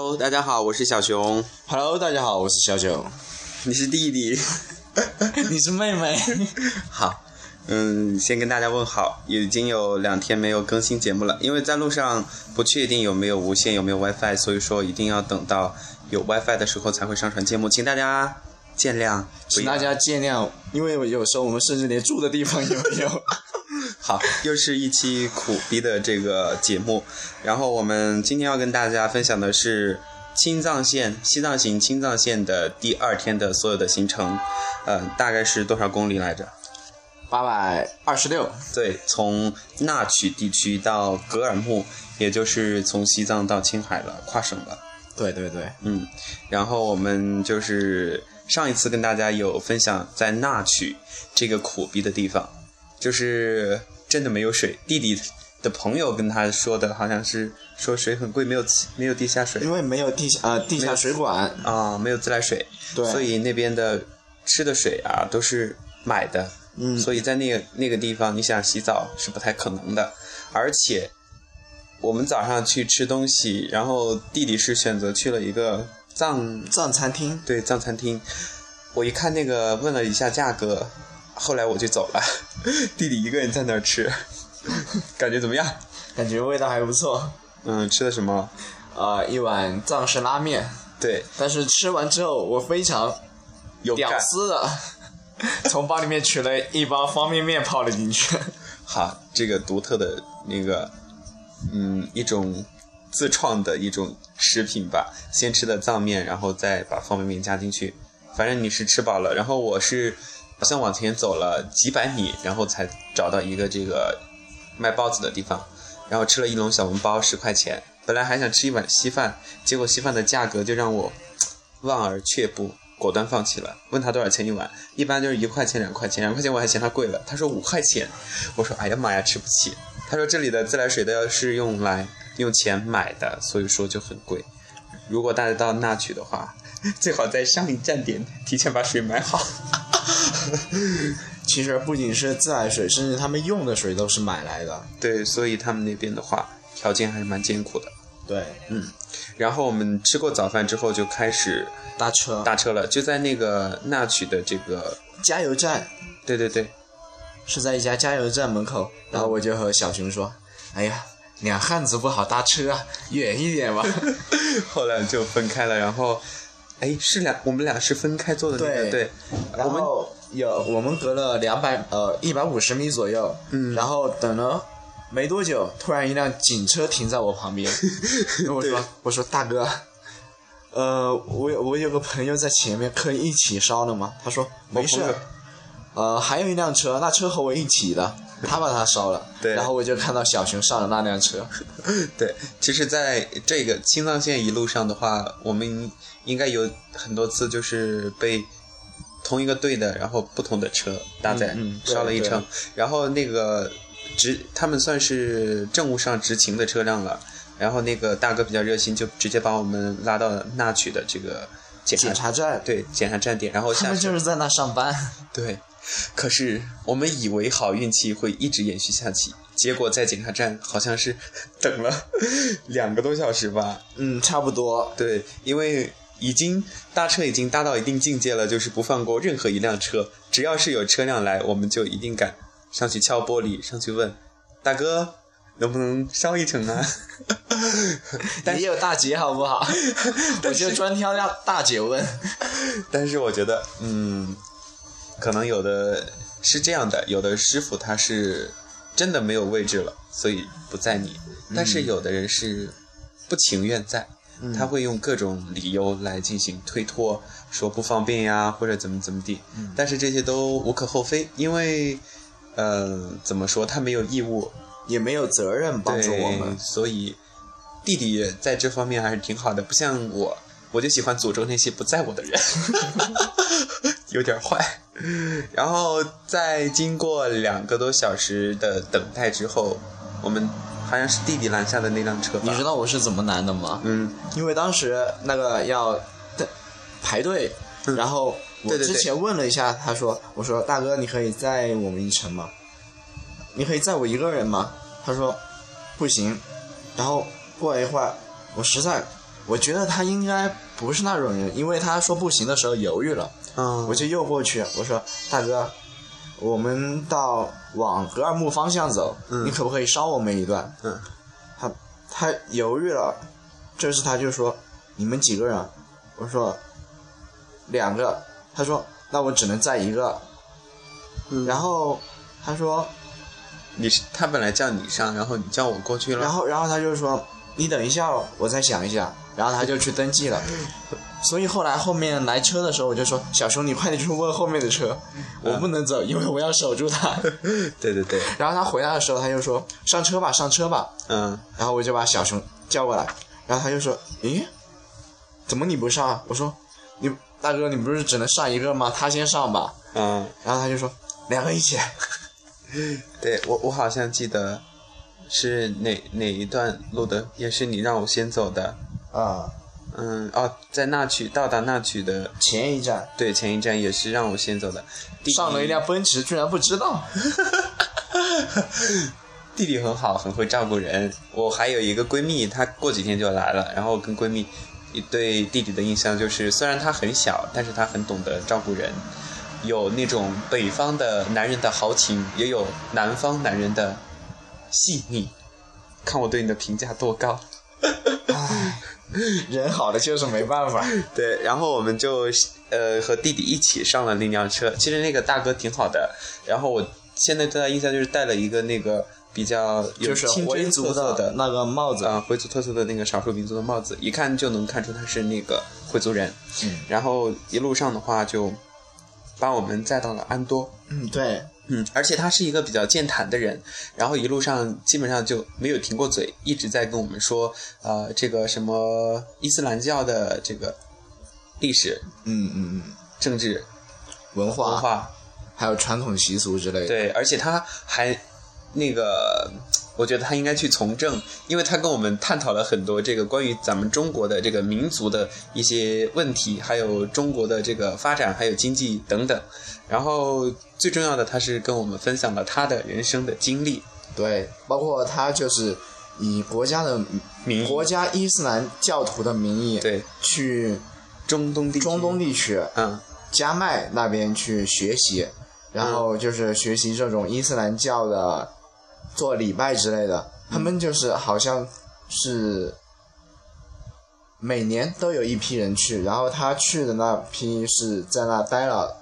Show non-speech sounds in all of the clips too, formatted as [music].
Hello，大家好，我是小熊。Hello，大家好，我是小九。你是弟弟。[laughs] 你是妹妹。[laughs] 好，嗯，先跟大家问好，已经有两天没有更新节目了，因为在路上不确定有没有无线，有没有 WiFi，所以说一定要等到有 WiFi 的时候才会上传节目，请大家见谅。请大家见谅，因为有时候我们甚至连住的地方也没有。好，又是一期苦逼的这个节目，然后我们今天要跟大家分享的是青藏线西藏行青藏线的第二天的所有的行程，呃，大概是多少公里来着？八百二十六。对，从那曲地区到格尔木，也就是从西藏到青海了，跨省了。对对对，嗯，然后我们就是上一次跟大家有分享在那曲这个苦逼的地方，就是真的没有水。弟弟的朋友跟他说的好像是说水很贵，没有没有地下水因为没有地下呃地下水管。啊、没有自来水，对所以那边的吃的水啊都是买的。嗯所以在那个那个地方，你想洗澡是不太可能的，而且我们早上去吃东西，然后弟弟是选择去了一个藏藏餐厅。对藏餐厅，我一看那个问了一下价格，后来我就走了，[laughs] 弟弟一个人在那儿吃，[laughs] 感觉怎么样？感觉味道还不错。嗯，吃的什么？呃，一碗藏式拉面，对，但是吃完之后我非常屌有屌。丝的，从包里面取了一包方便面泡了进去。[laughs] 好，这个独特的那个，嗯，一种自创的一种食品吧。先吃的藏面，然后再把方便面加进去。反正你是吃饱了，然后我是好像往前走了几百米，然后才找到一个这个卖包子的地方，然后吃了一笼小笼包，十块钱。本来还想吃一碗稀饭，结果稀饭的价格就让我望而却步，果断放弃了。问他多少钱一碗，一般就是一块钱、两块钱，两块钱我还嫌他贵了。他说五块钱，我说哎呀妈呀，吃不起。他说这里的自来水都要是用来用钱买的，所以说就很贵。如果大家到那曲的话，最好在上一站点提前 [laughs] 把水买好。[laughs] 其实不仅是自来水，甚至他们用的水都是买来的。对，所以他们那边的话，条件还是蛮艰苦的。对，嗯然后我们吃过早饭之后就开始搭车、搭车了，就在那个那曲的这个，加油站对对对，是在一家加油站门口，然后我就和小熊说：“哎呀，两汉子不好搭车啊，远一点吧。[laughs] 后来就分开了，然后，哎，是两我们俩是分开坐的那个，对对，”然我们后有我们隔了两百呃一百五十米左右，嗯然后等了没多久，突然一辆警车停在我旁边，[laughs] 我说我说大哥。呃，我有我有个朋友在前面，可以一起烧了吗？他说没事。呃，还有一辆车，那车和我一起的，他把它烧了。对然后我就看到小熊上了那辆车。[laughs] 对，其实在这个青藏线一路上的话，我们应该有很多次就是被同一个队的，然后不同的车搭载嗯烧了一程，然后那个执他们算是政务上执勤的车辆了，然后那个大哥比较热心，就直接把我们拉到那曲的这个检检查站，对检查站点，然后他下就是在那上班。[laughs] 对，可是我们以为好运气会一直延续下去，结果在检查站好像是 [laughs] 等了两个多小时吧。嗯，差不多。对，因为已经搭车已经搭到一定境界了，就是不放过任何一辆车，只要是有车辆来，我们就一定敢上去敲玻璃，上去问大哥。能不能烧一程啊？[laughs] 也有大姐好不好？[laughs] 我就专挑大大姐问。[laughs] 但是我觉得，嗯，可能有的是这样的，有的师傅他是真的没有位置了，所以不在你；但是有的人是不情愿载，他会用各种理由来进行推脱，说不方便呀，或者怎么怎么地。但是这些都无可厚非，因为，呃，怎么说，他没有义务也没有责任帮助我们，。所以弟弟在这方面还是挺好的，不像我，我就喜欢诅咒那些不在我的人，[laughs] 有点坏。然后在经过两个多小时的等待之后，我们好像是弟弟拦下的那辆车？你知道我是怎么拦的吗？嗯，因为当时那个要等排队，然后我之前问了一下，他说：“我说大哥，你可以载我们一程吗？你可以载我一个人吗？”他说：“不行。”然后过了一会儿，我实在我觉得他应该不是那种人，因为他说不行的时候犹豫了，嗯，我就又过去，我说大哥，我们到往格尔木方向走，你可不可以捎我们一段？嗯，他他犹豫了，这次他就说你们几个人？我说两个，他说那我只能载一个，嗯然后他说。你是他本来叫你上，然后你叫我过去了。然后，然后他就说：“你等一下哦，我再想一下。”然后他就去登记了。所以后来后面来车的时候，我就说：“小熊，你快点去问后面的车，我不能走，因为我要守住他。[laughs] 对对对，”然后他回来的时候，他就说：“上车吧，上车吧。嗯”然后我就把小熊叫过来，然后他就说：“咦，怎么你不上啊？”我说：“你大哥，你不是只能上一个吗？他先上吧。嗯，”然后他就说：“两个一起。[laughs] 对我我好像记得是哪哪一段录的，也是你让我先走的。”啊，嗯哦，在那曲到达那曲的前一站对前一站也是让我先走的。弟弟上了一辆奔驰，居然不知道。[laughs] 弟弟很好，很会照顾人。我还有一个闺蜜，她过几天就来了，然后跟闺蜜对弟弟的印象就是，虽然他很小，但是他很懂得照顾人，有那种北方的男人的豪情，也有南方男人的细腻。看我对你的评价多高。[laughs] 人好的就是没办法。对，然后我们就呃和弟弟一起上了那辆车。其实那个大哥挺好的，然后我现在对他印象就是戴了一个那个比较有就是清真回族特色的那个帽子，啊，回族特色的那个少数民族的帽子，一看就能看出他是那个回族人。嗯然后一路上的话就把我们载到了安多。嗯，对，嗯，而且他是一个比较健谈的人，然后一路上基本上就没有停过嘴，一直在跟我们说，呃，这个什么伊斯兰教的这个历史、嗯嗯嗯，政治、文化文化，还有传统习俗之类的。，对，而且他还那个，我觉得他应该去从政，因为他跟我们探讨了很多这个关于咱们中国的这个民族的一些问题，还有中国的这个发展，还有经济等等。然后最重要的，他是跟我们分享了他的人生的经历。对，包括他就是以国家的名义国家伊斯兰教徒的名义，对，去中东地区，中东地区嗯，加麦那边去学习，然后就是学习这种伊斯兰教的做礼拜之类的。他们就是好像是每年都有一批人去，然后他去的那批是在那待了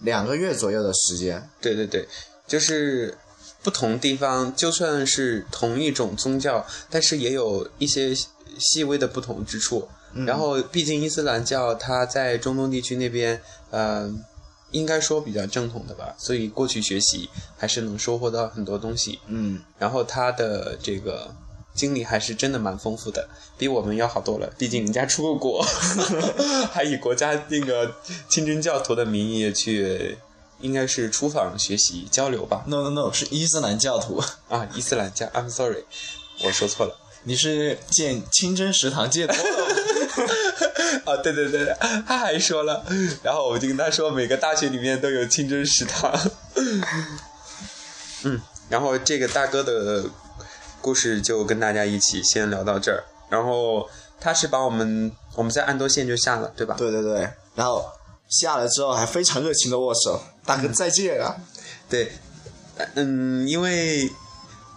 两个月左右的时间。对对对，就是不同地方，就算是同一种宗教，但是也有一些细微的不同之处。然后，毕竟伊斯兰教它在中东地区那边，呃，应该说比较正统的吧，所以过去学习还是能收获到很多东西。嗯，然后他的这个经历还是真的蛮丰富的，比我们要好多了。毕竟人家出过国 [laughs] [laughs] 还以国家那个清真教徒的名义去，应该是出访学习交流吧。No No No，是伊斯兰教徒。[laughs] 啊，伊斯兰教，I'm sorry，我说错了。你是见清真食堂见多了吗？啊，对对对，他还说了，然后我就跟他说，每个大学里面都有清真食堂。[laughs] 嗯，然后这个大哥的故事就跟大家一起先聊到这儿。然后他是把我们我们在安多县就下了，对吧？对对对，然后下了之后还非常热情的握手，大哥再见啊！对，嗯，因为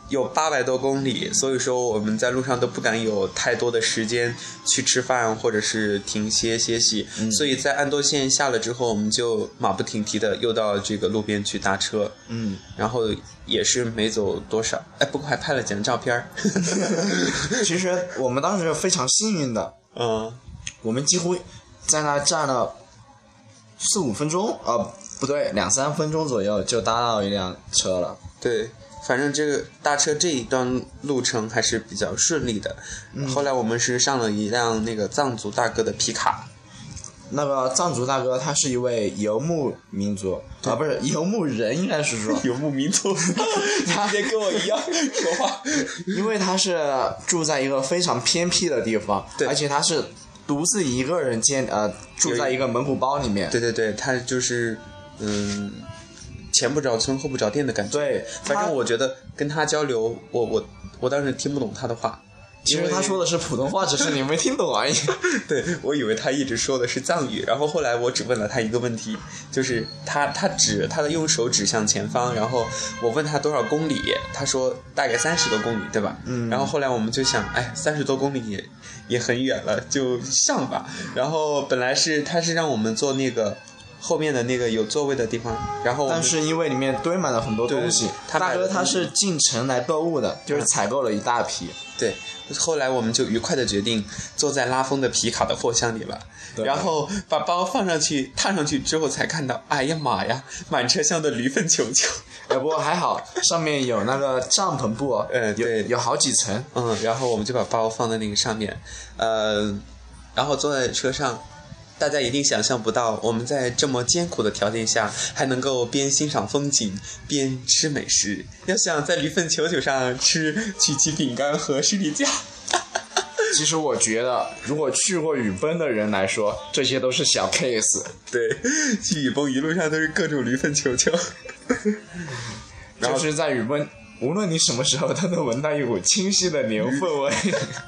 有八百多公里，所以说我们在路上都不敢有太多的时间去吃饭或者是停歇歇息，所以在安多县下了之后，我们就马不停蹄的又到这个路边去搭车，嗯，然后也是没走多少，哎，不过还拍了几张照片儿，[laughs] 其实我们当时非常幸运的，嗯，我们几乎在那站了四五分钟，呃，不对，两三分钟左右就搭到一辆车了。对。反正这个搭车这一段路程还是比较顺利的。后来我们是上了一辆那个藏族大哥的皮卡，那个藏族大哥他是一位游牧民族啊，不是游牧人，应该是说，游牧民族，[laughs] 他别跟我一样 [laughs] 说话。因为他是住在一个非常偏僻的地方，对而且他是独自一个人建呃住在一个蒙古包里面，对对对，他就是嗯，前不着村后不着店的感觉。对反正我觉得跟他交流，我我我当时听不懂他的话，其实他说的是普通话，只是你没听懂而已。[laughs] 对，我以为他一直说的是藏语，然后后来我只问了他一个问题，就是他他指他的用手指向前方，然后我问他多少公里，他说大概三十多公里，对吧？嗯。然后后来我们就想，哎，三十多公里也也很远了，就上吧。然后本来是他是让我们坐那个后面的那个有座位的地方，然后但是因为里面堆满了很多东西，他大哥他是进城来购物的，就是采购了一大批。对，后来我们就愉快的决定坐在拉风的皮卡的货箱里了，然后把包放上去，踏上去之后才看到，哎呀妈呀，满车厢的驴粪球球。哎，不过还好，上面有那个帐篷布，有嗯对有好几层。嗯，然后我们就把包放在那个上面，呃，然后坐在车上，大家一定想象不到，我们在这么艰苦的条件下，还能够边欣赏风景边吃美食。要想在驴粪球球上吃曲奇饼干和士力架。[laughs] 其实我觉得，如果去过雨崩的人来说，这些都是小 case。对，去雨崩一路上都是各种驴粪球球。[laughs] 就是在雨崩，无论你什么时候都能闻到一股清晰的牛粪味。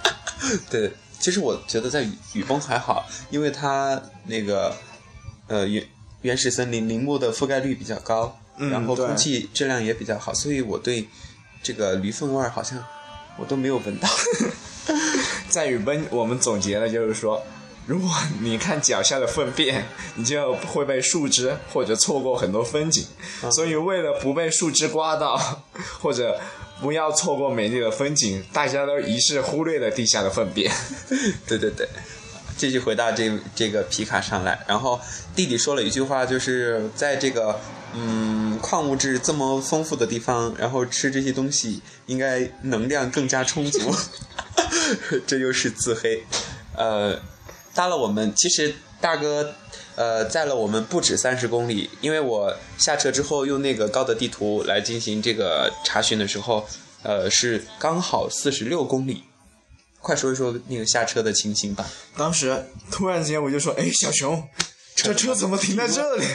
[laughs] 对，其实我觉得在雨雨崩还好，因为它那个呃原原始森林林木的覆盖率比较高，嗯然后空气质量也比较好，所以我对这个驴粪味儿好像我都没有闻到。[laughs] 在雨崩，我们总结了就是说，如果你看脚下的粪便，你就会被树枝或者错过很多风景。所以为了不被树枝刮到，或者不要错过美丽的风景，大家都一致忽略了地下的粪便。[laughs] 对对对，继续回到这这个皮卡上来，然后弟弟说了一句话，就是在这个嗯矿物质这么丰富的地方，然后吃这些东西应该能量更加充足，[laughs] 这又是自黑。呃，搭了我们，其实大哥。呃，载了我们不止三十公里，因为我下车之后用那个高德地图来进行这个查询的时候，呃，是刚好四十六公里。快说一说那个下车的情形吧。当时突然间我就说：“哎，小熊，这车怎么停在这里？”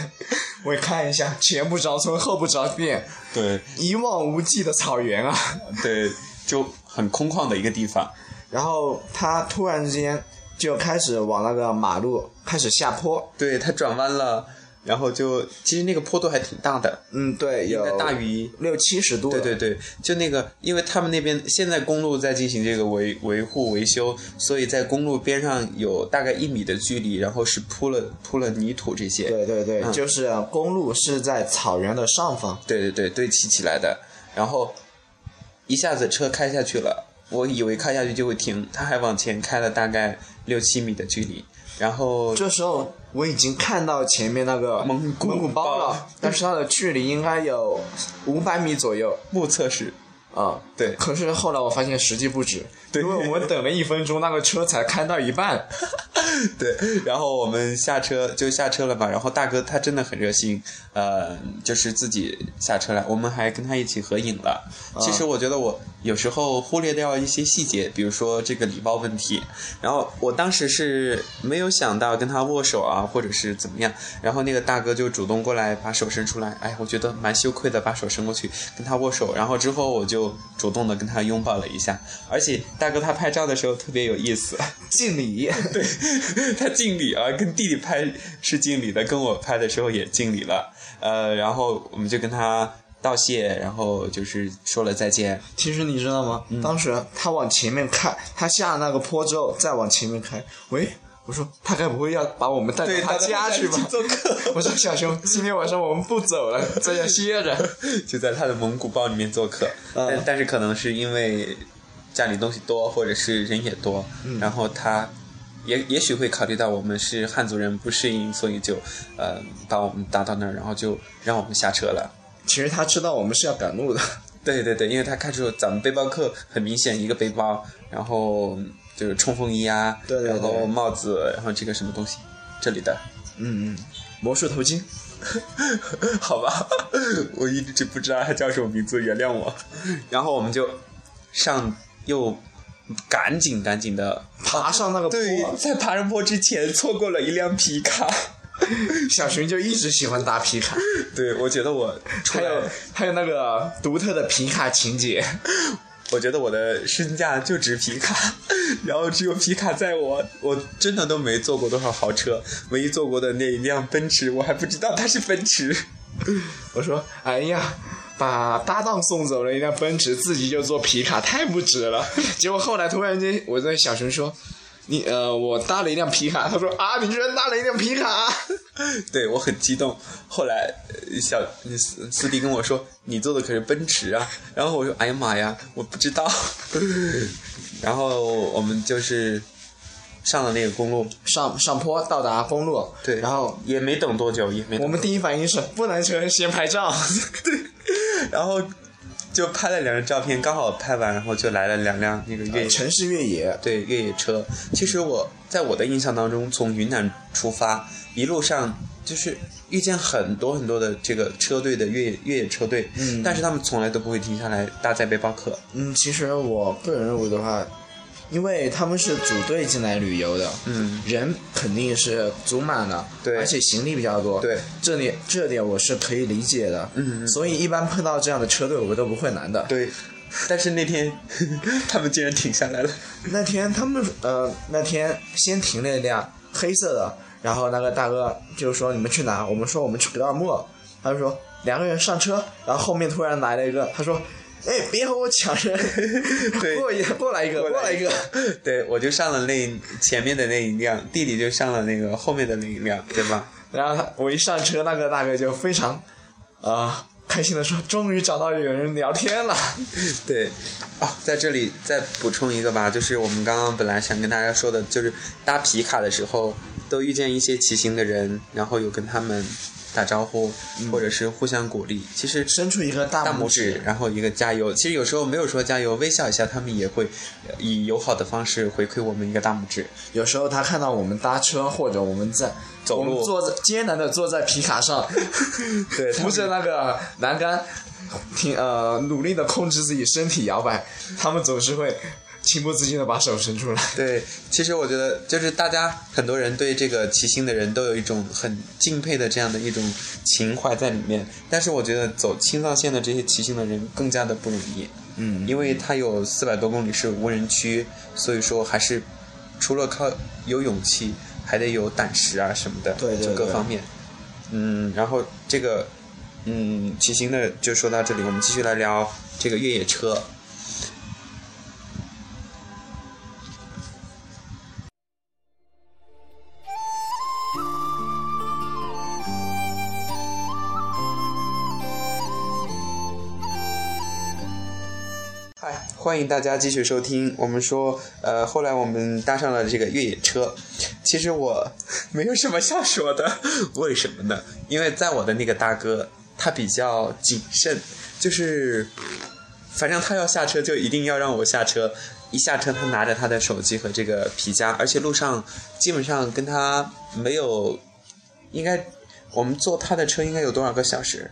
[laughs] 我一看一下，前不着村后不着店，对一望无际的草原啊。对，就很空旷的一个地方。然后他突然之间就开始往那个马路开始下坡。对，它转弯了，然后就其实那个坡度还挺大的，嗯，对，有大于六七十度。对对，对，就那个，因为他们那边现在公路在进行这个维维护维修，所以在公路边上有大概一米的距离，然后是铺了铺了泥土这些。对对对，嗯就是公路是在草原的上方。对对对，堆砌起来的，然后一下子车开下去了，我以为开下去就会停，他还往前开了大概六七米的距离，然后这时候我已经看到前面那个蒙古蒙古包包了，但是它的距离应该有五百米左右。目测是，啊。对可是后来我发现实际不止，对因为我们等了一分钟，那个车才开到一半。[laughs] 对，然后我们下车就下车了嘛，然后大哥他真的很热心，呃，就是自己下车来，我们还跟他一起合影了。其实我觉得我有时候忽略掉一些细节，比如说这个礼貌问题，然后我当时是没有想到跟他握手啊，或者是怎么样，然后那个大哥就主动过来把手伸出来，哎，我觉得蛮羞愧的，把手伸过去跟他握手，然后之后我就主动的跟他拥抱了一下，而且大哥他拍照的时候特别有意思。[laughs] 敬礼，对他敬礼啊，跟弟弟拍是敬礼的，跟我拍的时候也敬礼了。呃，然后我们就跟他道谢，然后就是说了再见。其实你知道吗？嗯当时他往前面看，他下那个坡之后再往前面开，喂，我说他该不会要把我们带到他家去吧？做客，[laughs] 我说小熊，今天晚上我们不走了，在家歇着。[laughs] 就在他的蒙古包里面做客。嗯但但是可能是因为家里东西多，或者是人也多，然后他。也也许会考虑到我们是汉族人不适应，所以就呃把我们搭到那儿，然后就让我们下车了。其实他知道我们是要赶路的，[laughs] 对对对，因为他看出咱们背包客很明显一个背包，然后就是冲锋衣啊，对对对然后帽子，然后这个什么东西，这里的，嗯嗯，魔术头巾。[laughs] 好吧，[laughs] 我一直不知道它叫什么名字，原谅我。然后我们就上又赶紧赶紧的爬上那个坡，对，在爬上坡之前错过了一辆皮卡。[laughs] 小熊就一直喜欢搭皮卡，对，我觉得我还有还有那个独特的皮卡情节，我觉得我的身价就值皮卡，然后只有皮卡在我，我真的都没坐过多少豪车，唯一坐过的那一辆奔驰，我还不知道它是奔驰。[laughs] 我说，哎呀，把搭档送走了一辆奔驰，自己就坐皮卡，太不值了。[laughs] 结果后来突然间，我在小熊说，你呃，我搭了一辆皮卡，他说啊，你居然搭了一辆皮卡，[laughs] 对我很激动。后来呃小司司机跟我说，你坐的可是奔驰啊。然后我说，哎呀妈呀，我不知道。[laughs] 然后我们就是上了那个公路，上上坡到达公路，对，然后也没等多久，也没等我们第一反应是不能车先拍照，[laughs] 对然后就拍了两张照片，刚好拍完，然后就来了两辆那个越野、城市越野，对越野车。其实我在我的印象当中，从云南出发，一路上就是遇见很多很多的这个车队的越野越野车队，嗯但是他们从来都不会停下来搭载背包客。嗯，其实我个人认为的话，因为他们是组队进来旅游的，嗯，人肯定是足满了，对而且行李比较多，对，这里这点我是可以理解的，嗯嗯所以一般碰到这样的车队，我都不会拦的。对。但是那天 [laughs] 他们竟然停下来了，那天他们呃，那天先停了一辆黑色的，然后那个大哥就说你们去哪？我们说我们去格尔木，他就说两个人上车，然后后面突然来了一个，他说。哎，别和我抢人！[laughs] 对过一过来一个，过来一个。[laughs] 对我就上了那前面的那一辆，弟弟就上了那个后面的那一辆，对吧？然后他我一上车，那个大哥就非常啊、开心的说：“终于找到有人聊天了。[laughs] 对，哦，在这里再补充一个吧，就是我们刚刚本来想跟大家说的，就是搭皮卡的时候都遇见一些骑行的人，然后有跟他们打招呼，或者是互相鼓励。其实”伸出一个大大拇拇指指，，然后一个加油。其实有时候没有说加油，微笑一下，他们也会呃以友好的方式回馈我们一个大拇指。有时候他看到我们搭车，或者我们在走路我们坐在艰难的坐在皮卡上，[laughs] 对扶着那个栏杆，挺呃努力的控制自己身体摇摆，他们总是会情不自禁的把手伸出来。[laughs] 对，其实我觉得就是大家很多人对这个骑行的人都有一种很敬佩的这样的一种情怀在里面，但是我觉得走青藏线的这些骑行的人更加的不容易，嗯因为它有四百多公里是无人区，所以说还是除了靠有勇气，还得有胆识啊什么的，对对对就各方面。嗯，然后这个嗯骑行的就说到这里，我们继续来聊这个越野车。欢迎大家继续收听。我们说，呃，后来我们搭上了这个越野车。其实我没有什么想说的，[laughs] 为什么呢？因为在我的那个大哥，他比较谨慎，就是反正他要下车就一定要让我下车。一下车，他拿着他的手机和这个皮夹，而且路上基本上跟他没有，应该我们坐他的车应该有多少个小时？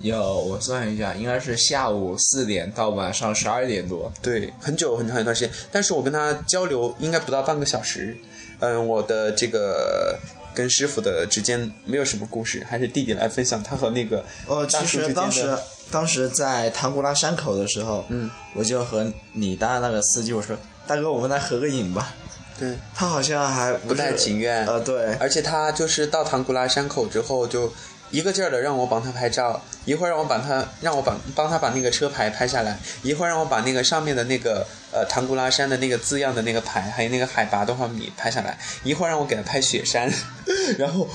有，我算一下，应该是下午四点到晚上十二点多。对，很久很长一段时间，但是我跟他交流应该不到半个小时。嗯，我的这个跟师傅的之间没有什么故事，还是弟弟来分享他和那个呃，大叔之间其实当时。当时在唐古拉山口的时候，嗯，我就和你搭那个司机我说：“大哥，我们来合个影吧。对，”他好像还不不太情愿。呃，对，而且他就是到唐古拉山口之后，就一个劲儿的让我帮他拍照，一会儿让我把他让我把帮他把那个车牌拍下来，一会儿让我把那个上面的那个呃唐古拉山的那个字样的那个牌，还有那个海拔多少米拍下来，一会儿让我给他拍雪山，[laughs] 然后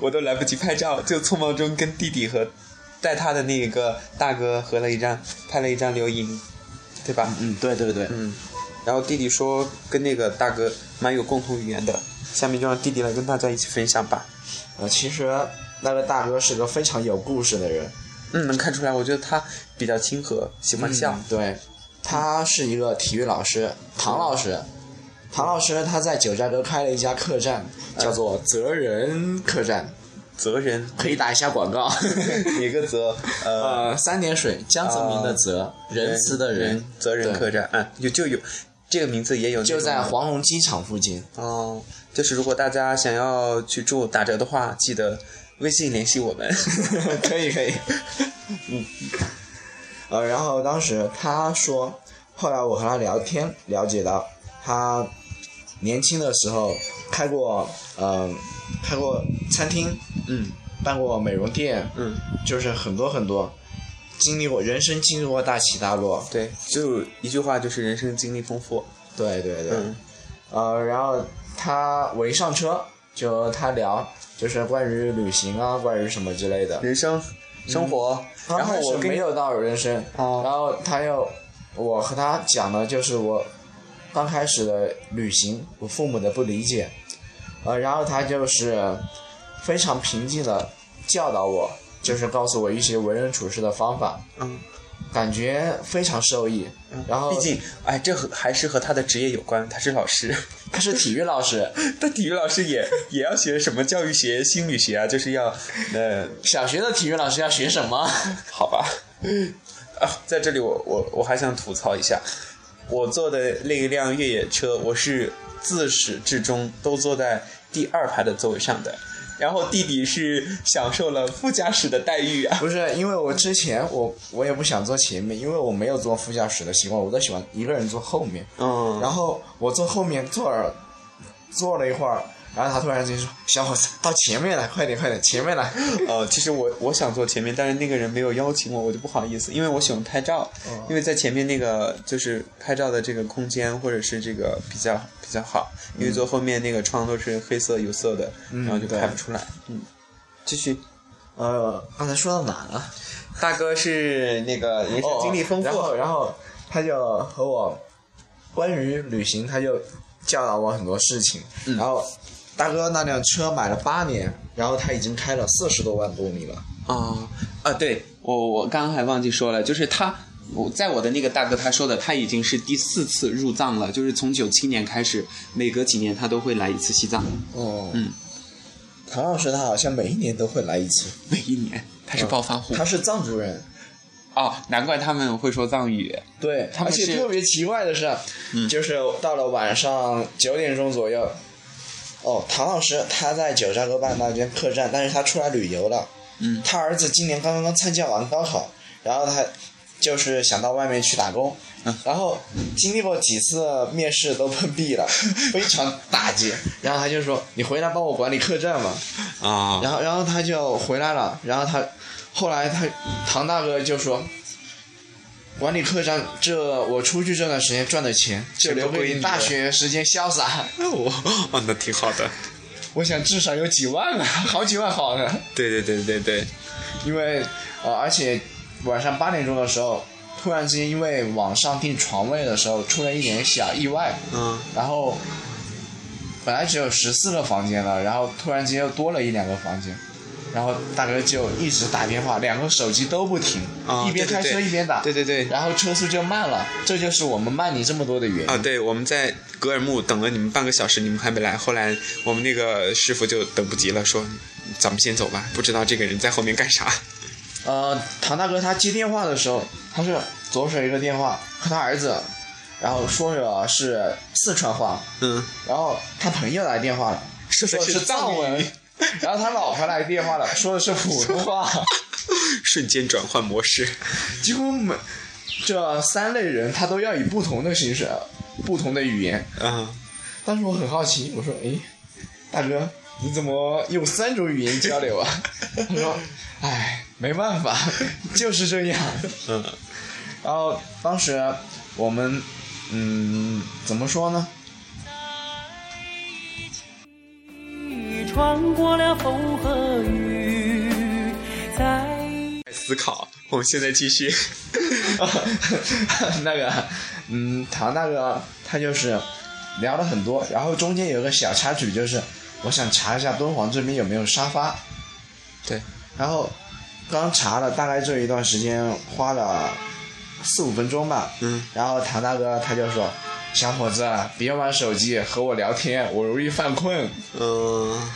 我都来不及拍照，就匆忙中跟弟弟和带他的那个大哥合了一张，拍了一张留影，对吧？嗯，对对对，嗯，然后弟弟说跟那个大哥蛮有共同语言的，下面就让弟弟来跟大家一起分享吧。呃，其实那个大哥是个非常有故事的人，嗯，能看出来，我觉得他比较亲和，喜欢笑。嗯对，他是一个体育老师，唐老师。唐老师他在九寨沟开了一家客栈，叫做泽仁客栈，泽人，可以打一下广告。[laughs] 哪个泽？[laughs] 呃，呃，三点水，江泽民的泽，仁慈的仁，泽仁客栈，嗯，有就有这个名字也有，就在黄龙机场附近。哦，就是如果大家想要去住打折的话，记得微信联系我们。可 [laughs] 以可以。[laughs] 嗯。呃，然后当时他说，后来我和他聊天，了解到他年轻的时候开过嗯、开过餐厅，嗯办过美容店，嗯，就是很多很多，经历过人生经历过大起大落。对，就一句话就是人生经历丰富。对对对，嗯呃，然后他我一上车就和他聊，就是关于旅行啊，关于什么之类的。人生生活，然后我跟没有到人生，哦。然后他又我和他讲的就是我刚开始的旅行，我父母的不理解，呃，然后他就是非常平静的教导我，就是告诉我一些为人处事的方法，嗯，感觉非常受益。然后毕竟哎，这和还是和他的职业有关，他是老师。他是体育老师，[laughs] 但体育老师也 [laughs] 也要学什么教育学、心理学啊，就是要呃，小学的体育老师要学什么？[laughs] 好吧，啊，在这里我我我还想吐槽一下，我坐的那一辆越野车，我是自始至终都坐在第二排的座位上的，然后弟弟是享受了副驾驶的待遇啊。不是，因为我之前我我也不想坐前面，因为我没有坐副驾驶的习惯，我都喜欢一个人坐后面。嗯，然后我坐后面坐了坐了一会儿，然后他突然间说：“小伙子，到前面来，快点快点，前面来。呃，其实我我想坐前面，但是那个人没有邀请我，我就不好意思，因为我喜欢拍照，因为在前面那个就是拍照的这个空间或者是这个比较比较好，因为坐后面那个窗都是黑色有色的，然后就拍不出来。嗯，继续，”呃，刚才说到哪了？大哥是那个人生经历丰富，然后然后他就和我关于旅行，他就教导我很多事情。嗯然后大哥那辆车买了八年，然后他已经开了四十多万公里了。啊啊！对我我刚刚还忘记说了，就是他，我在我的那个大哥他说的，他已经是第四次入藏了，就是从九七年开始，每隔几年他都会来一次西藏，哦，嗯，唐老师他好像每一年都会来一次。每一年他是暴发户他是藏族人，哦，难怪他们会说藏语。对，而且他们是特别奇怪的是，就是到了晚上九点钟左右，哦，唐老师他在九寨沟办那边客栈，但是他出来旅游了。嗯他儿子今年刚刚参加完高考，然后他就是想到外面去打工，嗯然后经历过几次面试都碰壁了，[laughs] 非常打击。然后他就说：“你回来帮我管理客栈嘛。”啊然后，然后他就回来了。然后他后来他唐大哥就说：“管理客栈，这我出去这段时间赚的钱，就留给你大学时间潇洒。我 [laughs] 哦，那挺好的。我想至少有几万啊，好几万好呢。对对对对对，因为呃，而且晚上八点钟的时候，突然之间因为网上订床位的时候出了一点小意外，嗯然后本来只有十四个房间了，然后突然之间又多了一两个房间，然后大哥就一直打电话，两个手机都不停，啊一边开车一边打，对对对然后车速就慢了，这就是我们慢你这么多的原因。啊，对，我们在格尔木等了你们半个小时，你们还没来。后来我们那个师傅就等不及了，说咱们先走吧，不知道这个人在后面干啥。呃，唐大哥他接电话的时候，他是左手一个电话和他儿子，然后说着是四川话，嗯，然后他朋友来电话了，说的是说是藏藏文语，[laughs] 然后他老婆来电话了，说的是普通话，[laughs] 瞬间转换模式。几乎每这三类人他都要以不同的形式、不同的语言。啊，当时我很好奇，我说：“哎，大哥，你怎么用三种语言交流啊？” [laughs] 他说：“哎，没办法，就是这样。”嗯然后当时我们，嗯，怎么说呢？穿过了风和雨，在。思考。我们现在继续。[laughs] [laughs] 那个，嗯，唐大哥他就是聊了很多，然后中间有个小插曲，就是我想查一下敦煌这边有没有沙发，对，然后刚查了，大概这一段时间花了四五分钟吧，嗯，然后唐大哥他就说：“小伙子，别玩手机，和我聊天，我容易犯困。”嗯，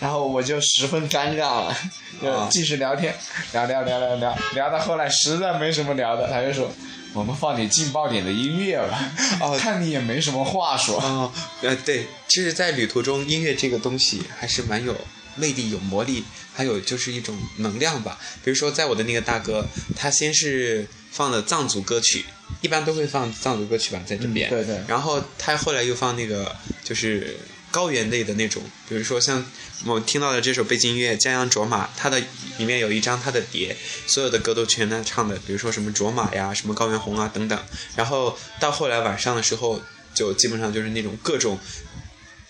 然后我就十分尴尬了，就啊继续聊天，聊聊聊聊聊，聊到后来实在没什么聊的，他就说：“我们放点劲爆点的音乐吧。”哦看你也没什么话说。哦，呃，对，其实，在旅途中，音乐这个东西还是蛮有魅力、有魔力，还有就是一种能量吧。比如说，在我的那个大哥，他先是放了藏族歌曲，一般都会放藏族歌曲吧，在这边。嗯对对然后他后来又放那个就是高原类的那种，比如说像我听到的这首背景音乐《江央卓玛》，它的里面有一张他的碟，所有的歌都全他唱的，比如说什么卓玛呀、什么高原红啊等等。然后到后来晚上的时候，就基本上就是那种各种。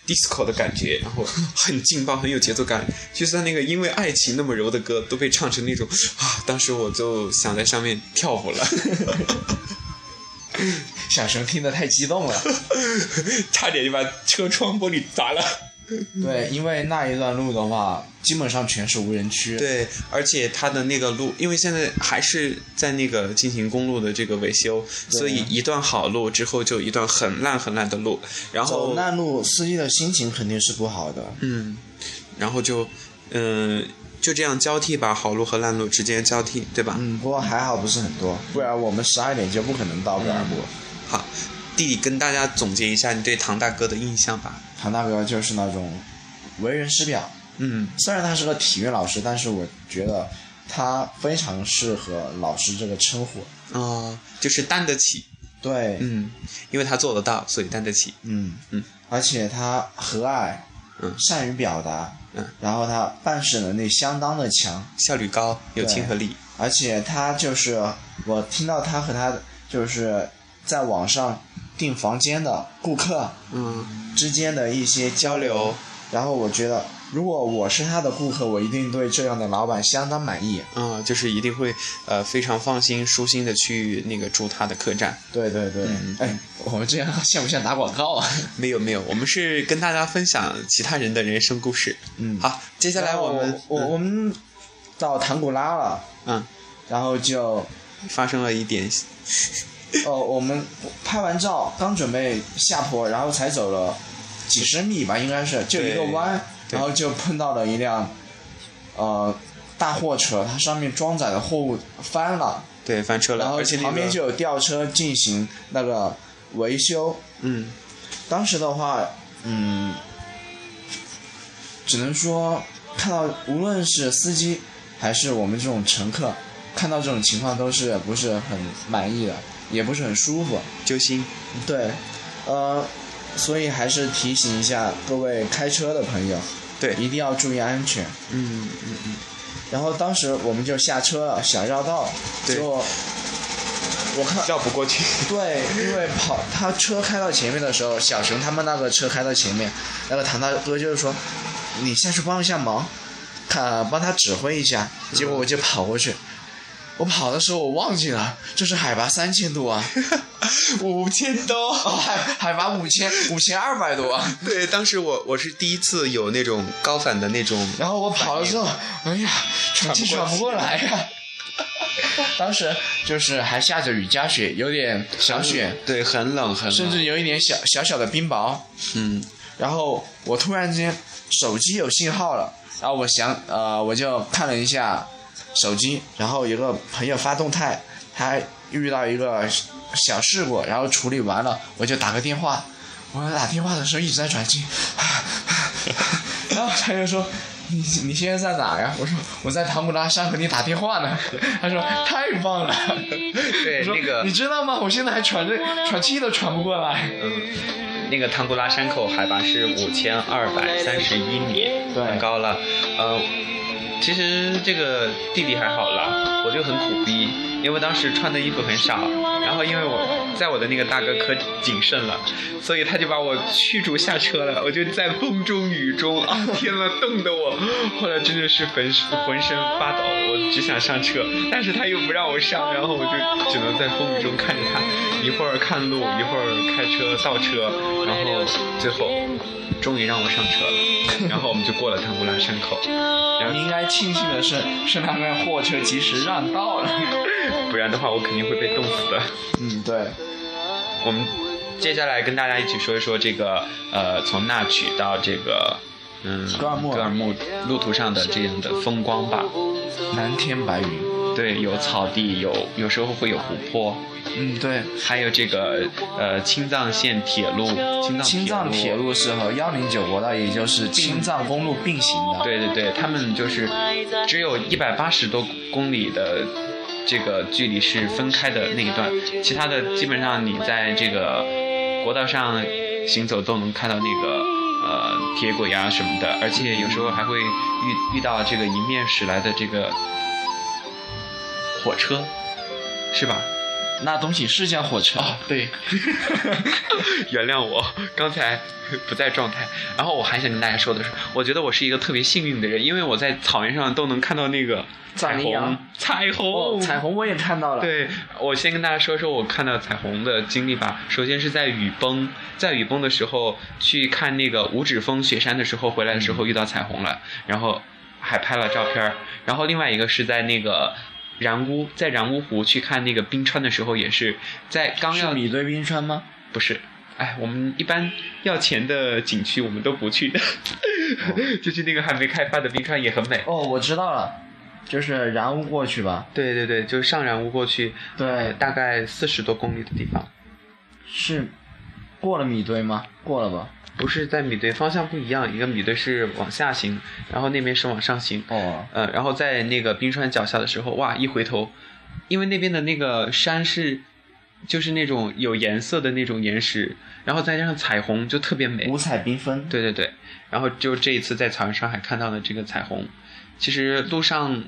disco 的感觉，然后很劲爆，很有节奏感。就算那个因为爱情那么柔的歌，都被唱成那种啊，当时我就想在上面跳舞了。[laughs] 小熊听得太激动了。[laughs] 差点就把车窗玻璃砸了。对，因为那一段路的话，基本上全是无人区。对，而且它的那个路，因为现在还是在那个进行公路的这个维修，所以一段好路之后就一段很烂很烂的路，然后走后烂路，司机的心情肯定是不好的。嗯，然后就嗯、就这样交替吧，好路和烂路之间交替，对吧？嗯，不过还好不是很多，不然我们十二点就不可能到格尔木。好，弟弟跟大家总结一下你对唐大哥的印象吧。唐大哥就是那种为人师表，嗯虽然他是个体育老师，但是我觉得他非常适合老师这个称呼。哦、就是担得起，对，嗯，因为他做得到，所以担得起。嗯嗯，而且他和蔼，嗯。善于表达，嗯，然后他办事能力相当的强，效率高，有亲和力。而且他就是我听到他和他就是在网上订房间的顾客嗯，之间的一些交流，然后我觉得如果我是他的顾客，我一定对这样的老板相当满意。嗯，就是一定会呃非常放心、舒心的去那个住他的客栈。对对对，嗯。哎，我们这样像不像打广告啊？没有没有，我们是跟大家分享其他人的人生故事。嗯。好，接下来我们我我们到唐古拉了，嗯。然后就发生了一点。哦，我们拍完照，刚准备下坡，然后才走了几十米吧，应该是就一个弯，对然后就碰到了一辆呃大货车，它上面装载的货物翻了，对翻车了，然后旁边就有吊车进行那个维修。嗯当时的话，嗯，只能说看到无论是司机还是我们这种乘客，看到这种情况都是不是很满意的，也不是很舒服。揪心。对，呃，所以还是提醒一下各位开车的朋友，对，一定要注意安全。嗯嗯嗯，然后当时我们就下车了，想绕道，对结果我看绕不过去。对，因为跑他车开到前面的时候，小熊他们那个车开到前面，那个唐大哥就是说，你下去帮一下忙，看帮他指挥一下。结果我就跑过去，我跑的时候我忘记了，这是海拔三千多啊，[laughs] 五千多。哦，海海拔五千五千二百多啊。对，当时我我是第一次有那种高反的那种，然后我跑了之后，哎呀，喘气喘不过来呀、当时就是还下着雨夹雪，有点小雪，对，很冷很冷，甚至有一点小小小的冰雹。嗯然后我突然间手机有信号了，然后我想呃我就看了一下手机，然后有个朋友发动态，他遇到一个小事故，然后处理完了，我就打个电话。我打电话的时候一直在喘气，[laughs] 然后他就说。你你现在在哪呀？我说我在唐古拉山和你打电话呢。他说太棒了。对那个你知道吗？我现在还喘着喘气都喘不过来。嗯，那个唐古拉山口海拔是五千二百三十一米，对很高了。呃，其实这个弟弟还好啦，我就很苦逼，因为当时穿的衣服很少，然后因为我在我的那个大哥可谨慎了，所以他就把我驱逐下车了，我就在风中雨中啊，天呐，冻得我后来真的是浑浑身发抖，我只想上车，但是他又不让我上，然后我就只能在风雨中看着他，一会儿看路，一会儿开车倒车，然后最后终于让我上车了，然后我们就过了唐古拉山口，然后应该庆幸的是，是那辆货车及时让道了。[laughs] 不然的话我肯定会被冻死的。嗯，对，我们接下来跟大家一起说一说这个呃，从纳曲到这个嗯格尔木格尔木路途上的这样的风光吧。蓝天白云。对，有草地，有有时候会有湖泊，嗯，对，还有这个呃青藏线铁路，青藏青藏铁路是和幺零九国道，也就是青藏公路并行的。对对对，他们就是只有一百八十多公里的这个距离是分开的那一段，其他的基本上你在这个国道上行走都能看到那个呃铁轨呀什么的，而且有时候还会遇遇到这个迎面驶来的这个火车，是吧？那东西是叫火车，哦，对，[laughs] 原谅我刚才不在状态。然后我还想跟大家说的是，我觉得我是一个特别幸运的人，因为我在草原上都能看到那个彩虹彩虹，哦，彩虹我也看到了。，对，我先跟大家说说我看到彩虹的经历吧。首先是在雨崩，在雨崩的时候去看那个五指峰雪山的时候，回来的时候遇到彩虹了，然后还拍了照片儿。然后另外一个是在那个然乌，在然乌湖去看那个冰川的时候，也是在刚要米堆冰川吗？不是。哎，我们一般要钱的景区我们都不去的，[laughs] 就去那个还没开发的冰川也很美。哦，我知道了，就是然乌过去吧。对对对，就是上然乌过去，对，大概四十多公里的地方。是过了米堆吗？过了吧。不是在米堆方向不一样，一个米堆是往下行，然后那边是往上行。哦，呃，然后在那个冰川脚下的时候，哇，一回头，因为那边的那个山是，就是那种有颜色的那种岩石，然后再加上彩虹，就特别美。五彩缤纷。对对对，然后就这一次在草原上还看到了这个彩虹。其实路上，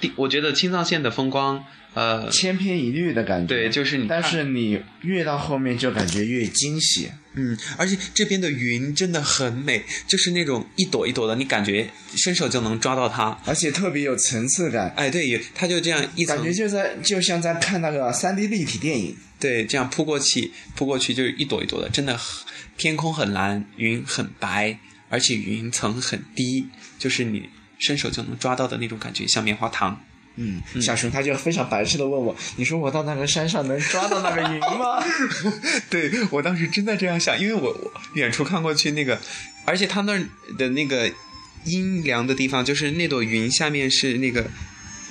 地我觉得青藏线的风光，呃，千篇一律的感觉。对，就是你，但是你越到后面就感觉越惊喜。嗯，而且这边的云真的很美，就是那种一朵一朵的，你感觉伸手就能抓到它。而且特别有层次感，哎，对，它就这样一层，感觉就在就像在看那个三 D 立体电影。对，这样扑过去，扑过去就是一朵一朵的，真的，天空很蓝，云很白，而且云层很低，就是你伸手就能抓到的那种感觉，像棉花糖。嗯，小熊他就非常白痴的问我：“你说我到那个山上能抓到那个云吗？[laughs] 对我当时真的这样想，因为我我远处看过去那个，而且他那儿的那个阴凉的地方，就是那朵云下面是那个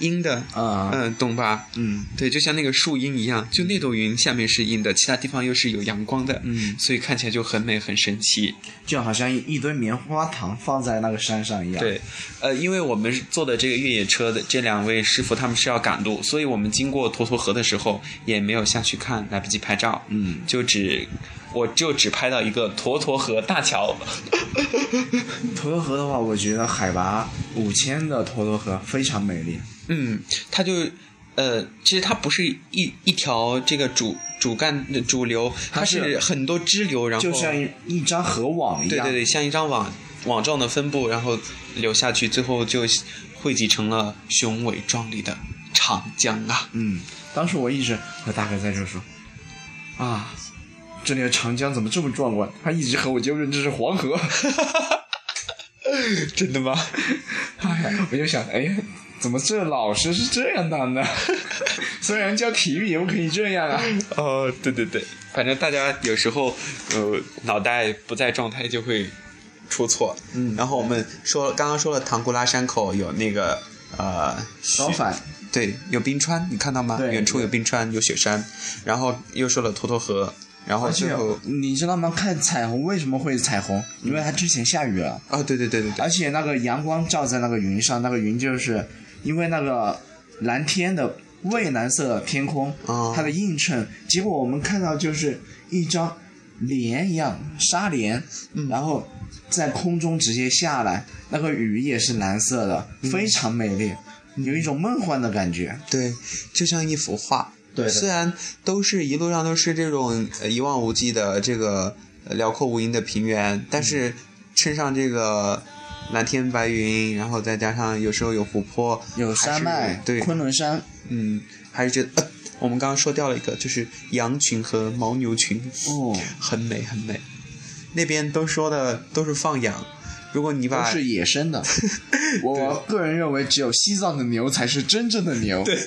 阴的，？”啊，嗯，懂吧？嗯对，就像那个树荫一样，就那朵云下面是阴的，其他地方又是有阳光的，嗯，所以看起来就很美很神奇。就好像一堆棉花糖放在那个山上一样。，对，呃，因为我们坐的这个越野车的这两位师傅他们是要赶路，所以我们经过沱沱河的时候也没有下去看，来不及拍照，嗯，就只我就只拍到一个沱沱河大桥。[laughs] 沱沱河的话，我觉得海拔五千的沱沱河非常美丽。嗯，它就呃，其实它不是一一条这个主主干主流，它它是是很多支流，然后就像一一张河网一样。对对对，像一张网网状的分布，然后流下去，最后就汇集成了雄伟壮丽的长江啊！嗯，当时我一直和大哥在这说，啊，这里的长江怎么这么壮观？他一直和我纠正这是黄河。[laughs] [laughs] 真的吗？哎呀，我就想，哎呀，怎么这老师是这样当的？[laughs] 虽然教体育也不可以这样啊。哦，对对对，反正大家有时候呃脑袋不在状态就会出错。嗯然后我们说刚刚说了唐古拉山口有那个呃雪高反，对，有冰川，你看到吗？远处有冰川，有雪山，然后又说了沱沱河，然后最后你知道吗？看彩虹为什么会彩虹？因为它之前下雨了。啊，对对对对对，而且那个阳光照在那个云上，那个云就是因为那个蓝天的蔚蓝色天空，哦它的映衬，结果我们看到就是一张帘一样纱帘，嗯然后在空中直接下来，那个雨也是蓝色的，嗯非常美丽，有一种梦幻的感觉。对，就像一幅画。对的。虽然都是一路上都是这种呃一望无际的这个呃辽阔无垠的平原，但是衬上这个蓝天白云，然后再加上有时候有湖泊，有山脉，对，昆仑山，嗯，还是觉得、呃、我们刚刚说掉了一个，就是羊群和牦牛群，哦，很美很美。那边都说的都是放养，如果你都是野生的。[laughs] 我个人认为，只有西藏的牛才是真正的牛。对，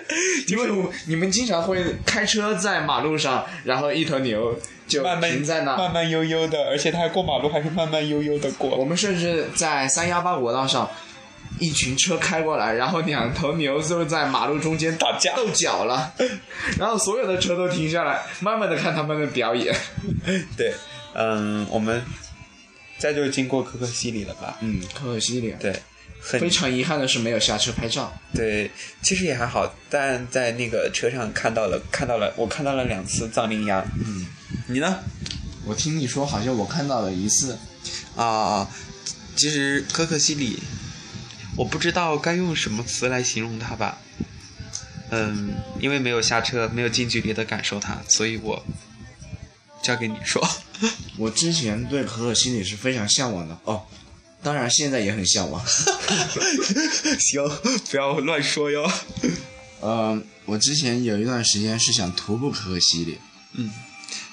[laughs] 因为我你们经常会开车在马路上，然后一头牛就慢慢停在那。慢慢悠悠的，而且它过马路还是慢慢悠悠的过我。们甚至在三幺八国道上，一群车开过来，然后两头牛就在马路中间打架斗角了，[laughs] 然后所有的车都停下来，慢慢的看他们的表演。对，嗯，我们再就是经过可可西里了吧？嗯，可可西里。对，很非常遗憾的是没有下车拍照。对，其实也还好，但在那个车上看到了，看到了，我看到了两次藏羚羊。嗯，你呢？我听你说，好像我看到了一次。啊，其实可可西里，我不知道该用什么词来形容它吧。嗯，因为没有下车，没有近距离的感受它，所以我交给你说。[laughs] 我之前对可可西里是非常向往的哦，当然现在也很向往。[laughs] 行，不要乱说哟。呃，我之前有一段时间是想徒步可可西里，嗯，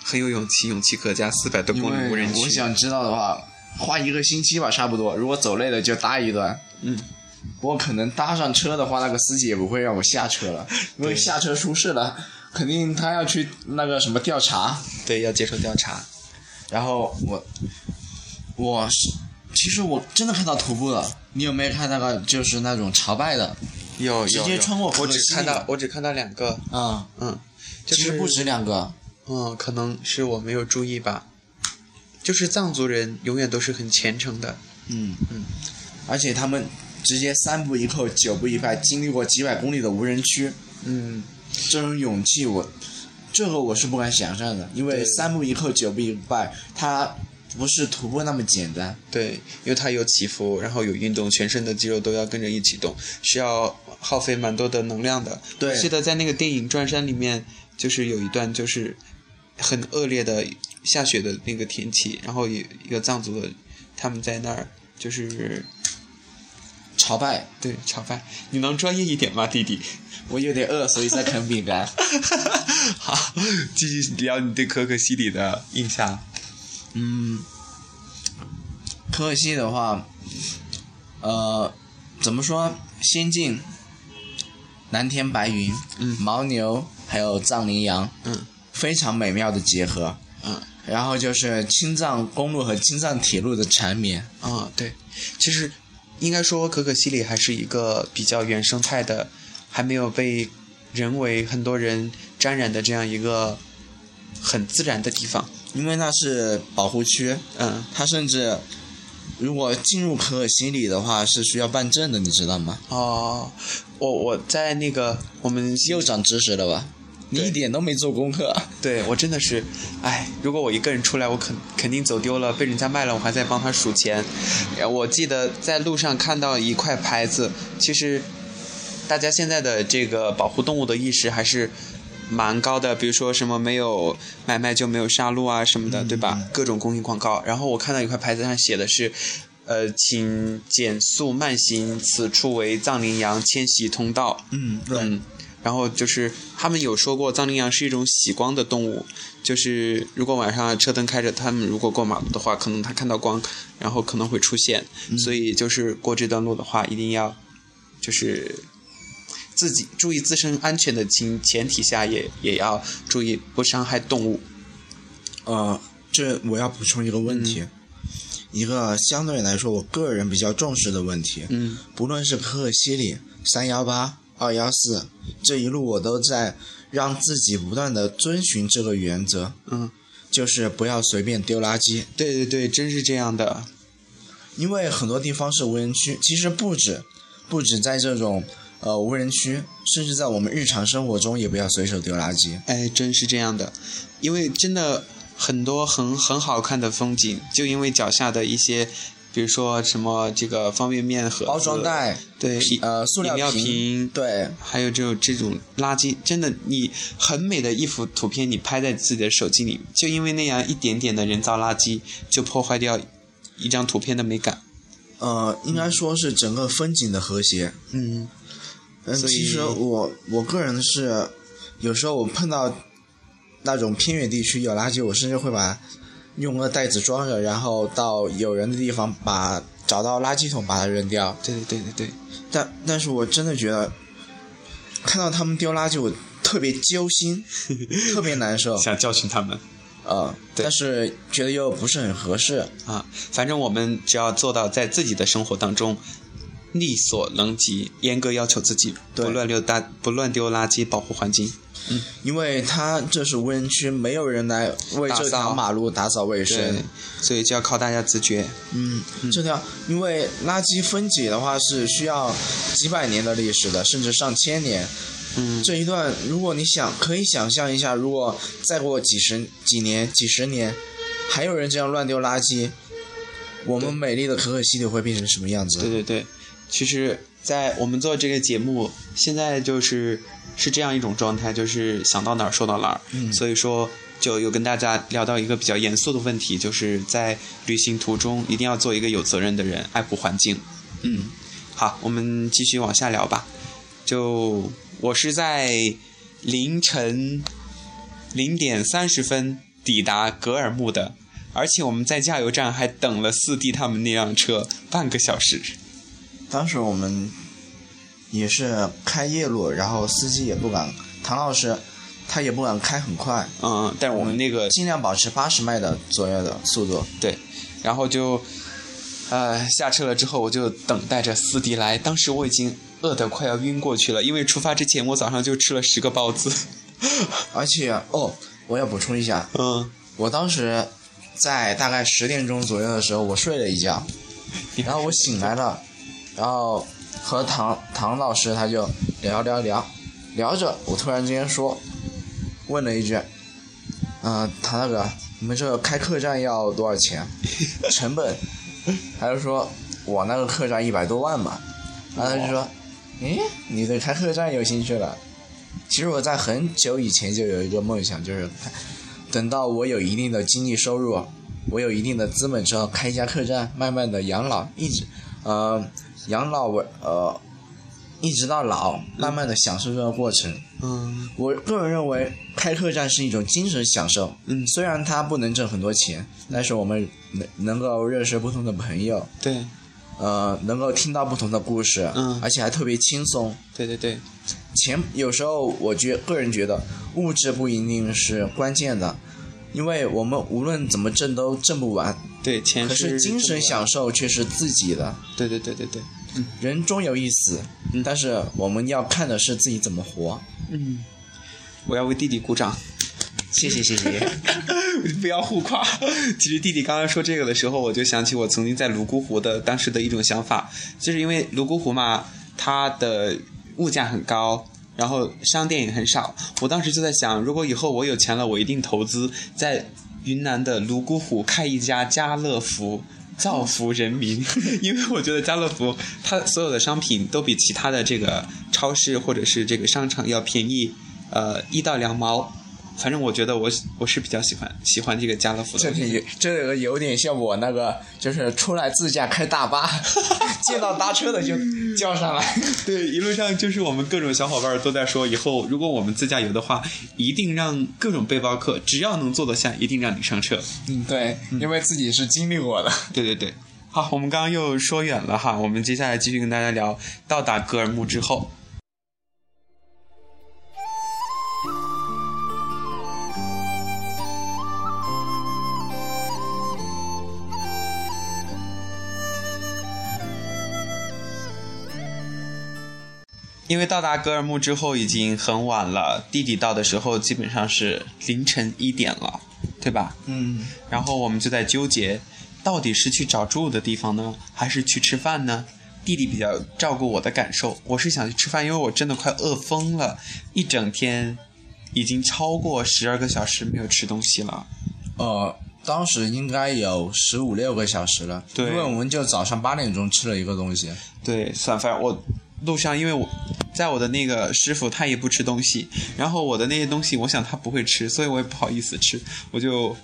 很有勇气，勇气可嘉，四百多公里无人区。为我想知道的话，花一个星期吧，差不多。如果走累了就搭一段。嗯，不过可能搭上车的话，那个司机也不会让我下车了，因为下车出事了，肯定他要去那个什么调查。对，要接受调查。然后我，我是，其实我真的看到徒步了。你有没有看那个就是那种朝拜的？有直接穿过可我只看到我只看到两个，啊、嗯，就是其实不止两个。嗯，可能是我没有注意吧。就是藏族人永远都是很虔诚的，嗯嗯，而且他们直接三步一叩，九步一拜，经历过几百公里的无人区，嗯，这种勇气我，这个我是不敢想象的，因为三步一叩，九步一拜，它不是徒步那么简单。对，因为它有起伏，然后有运动，全身的肌肉都要跟着一起动，需要耗费蛮多的能量的。对记得在那个电影《转山》里面，就是有一段就是很恶劣的下雪的那个天气，然后有一个藏族的他们在那儿就是朝拜，对朝拜。你能专业一点吗，弟弟？我有点饿，所以在啃饼干。[laughs] 好，继续聊你对可可西里的印象。嗯，可可西的话，呃，怎么说？仙境、蓝天白云、嗯牦牛，还有藏羚羊，嗯非常美妙的结合。嗯然后就是青藏公路和青藏铁路的缠绵。啊，对，其实应该说可可西里还是一个比较原生态的，还没有被人为很多人沾染的这样一个很自然的地方。因为那是保护区，嗯，它甚至如果进入可可西里的话是需要办证的，你知道吗？哦，我我在那个我们又长知识了吧？你一点都没做功课。对我真的是，哎，如果我一个人出来，我肯肯定走丢了，被人家卖了，我还在帮他数钱。呃我记得在路上看到一块牌子，其实大家现在的这个保护动物的意识还是蛮高的，比如说什么没有买卖就没有杀戮啊什么的，对吧？各种公益广告。然后我看到一块牌子上写的是。呃，请减速慢行，此处为藏羚羊迁徙通道。嗯，对嗯，然后就是他们有说过，藏羚羊是一种喜光的动物，就是如果晚上车灯开着，他们如果过马路的话，可能他看到光，然后可能会出现，所以就是过这段路的话，一定要就是自己注意自身安全的前前提下也，也要注意不伤害动物。呃，这我要补充一个问题，一个相对来说我个人比较重视的问题。嗯不论是可可西里、三幺八、二幺四，这一路我都在让自己不断的遵循这个原则，嗯，就是不要随便丢垃圾。对对对，真是这样的。因为很多地方是无人区，其实不止，不止在这种呃无人区，甚至在我们日常生活中也不要随手丢垃圾。哎，真是这样的，因为真的很多很很好看的风景，就因为脚下的一些，比如说什么这个方便面盒、包装袋、对，呃塑料瓶瓶，对，还有这种这种垃圾，真的，你很美的一幅图片，你拍在自己的手机里，就因为那样一点点的人造垃圾，就破坏掉一张图片的美感。呃，应该说是整个风景的和谐。嗯嗯，其实我我个人是，有时候我碰到那种偏远地区有垃圾，我甚至会把用个袋子装着，然后到有人的地方把找到垃圾桶把它扔掉。对对对对对，但但是我真的觉得，看到他们丢垃圾，我特别揪心，[laughs] 特别难受。想教训他们。呃，对但是觉得又不是很合适。啊，反正我们只要做到在自己的生活当中，力所能及，严格要求自己，不乱丢大不乱丢垃圾，保护环境。嗯因为它这是无人区，没有人来为这条马路打扫卫生。，所以就要靠大家自觉。嗯，这条因为垃圾分解的话是需要几百年的历史的，甚至上千年。嗯，这一段，如果你想可以想象一下，如果再过几十几年、几十年，还有人这样乱丢垃圾，我们美丽的可可西里会变成什么样子？对对对，其实，在我们做这个节目，现在就是是这样一种状态，就是想到哪儿说到哪儿。嗯所以说，就有跟大家聊到一个比较严肃的问题，就是在旅行途中一定要做一个有责任的人，爱护环境。嗯，好，我们继续往下聊吧。就我是在凌晨零点三十分抵达格尔木的，而且我们在加油站还等了四弟他们那辆车半个小时。当时我们也是开夜路，然后司机也不敢，唐老师他也不敢开很快，嗯，但是我们那个尽量保持八十迈的左右的速度。对，然后就呃下车了之后，我就等待着司机来。当时我已经饿得快要晕过去了，因为出发之前我早上就吃了十个包子。[laughs] 而且哦，我要补充一下，嗯，我当时在大概十点钟左右的时候，我睡了一觉，[laughs] 然后我醒来了，然后和唐唐老师他就聊聊聊，聊着，我突然之间说，问了一句，嗯、唐大哥，你们这个开客栈要多少钱？[laughs] 成本？他就说，我那个客栈一百多万嘛，然后他就说，诶，你对开客栈有兴趣了？其实我在很久以前就有一个梦想，就是等到我有一定的经济收入，我有一定的资本之后，开一家客栈，慢慢的养老，一直，呃，养老为呃，一直到老，慢慢的享受这个过程。嗯我个人认为，开客栈是一种精神享受。嗯虽然它不能挣很多钱，但是我们能能够认识不同的朋友，对呃，能够听到不同的故事，嗯而且还特别轻松。对对对，钱有时候我觉个人觉得物质不一定是关键的，因为我们无论怎么挣都挣不完，对钱可是精神享受却是自己的。对对对对对，人终有一死，嗯但是我们要看的是自己怎么活。嗯，我要为弟弟鼓掌。谢谢谢谢。[laughs] 不要互夸。其实弟弟刚刚说这个的时候，我就想起我曾经在泸沽湖的当时的一种想法，就是因为泸沽湖嘛，它的物价很高。然后商店也很少，我当时就在想，如果以后我有钱了，我一定投资在云南的泸沽湖开一家家乐福，造福人民。[laughs] 因为我觉得家乐福它所有的商品都比其他的这个超市或者是这个商场要便宜，呃，一到两毛。反正我觉得我我是比较喜欢喜欢这个家乐福的。这里这个有点像我那个，就是出来自驾开大巴，[laughs] 见到搭车的就叫上来。[laughs] 对，一路上就是我们各种小伙伴都在说，以后如果我们自驾游的话，一定让各种背包客只要能坐得下，一定让你上车。嗯，对，因为自己是经历过的。对对对，好，我们刚刚又说远了哈，我们接下来继续跟大家聊到达格尔木之后。因为到达格尔木之后已经很晚了，弟弟到的时候基本上是凌晨一点了，对吧？嗯，然后我们就在纠结，到底是去找住的地方呢，还是去吃饭呢？弟弟比较照顾我的感受，我是想去吃饭，因为我真的快饿疯了，一整天已经超过十二个小时没有吃东西了。呃，当时应该有十五六个小时了，对因为我们就早上八点钟吃了一个东西。对，算饭我路上，因为我在我的那个师傅他也不吃东西，然后我的那些东西，我想他不会吃，所以我也不好意思吃，我就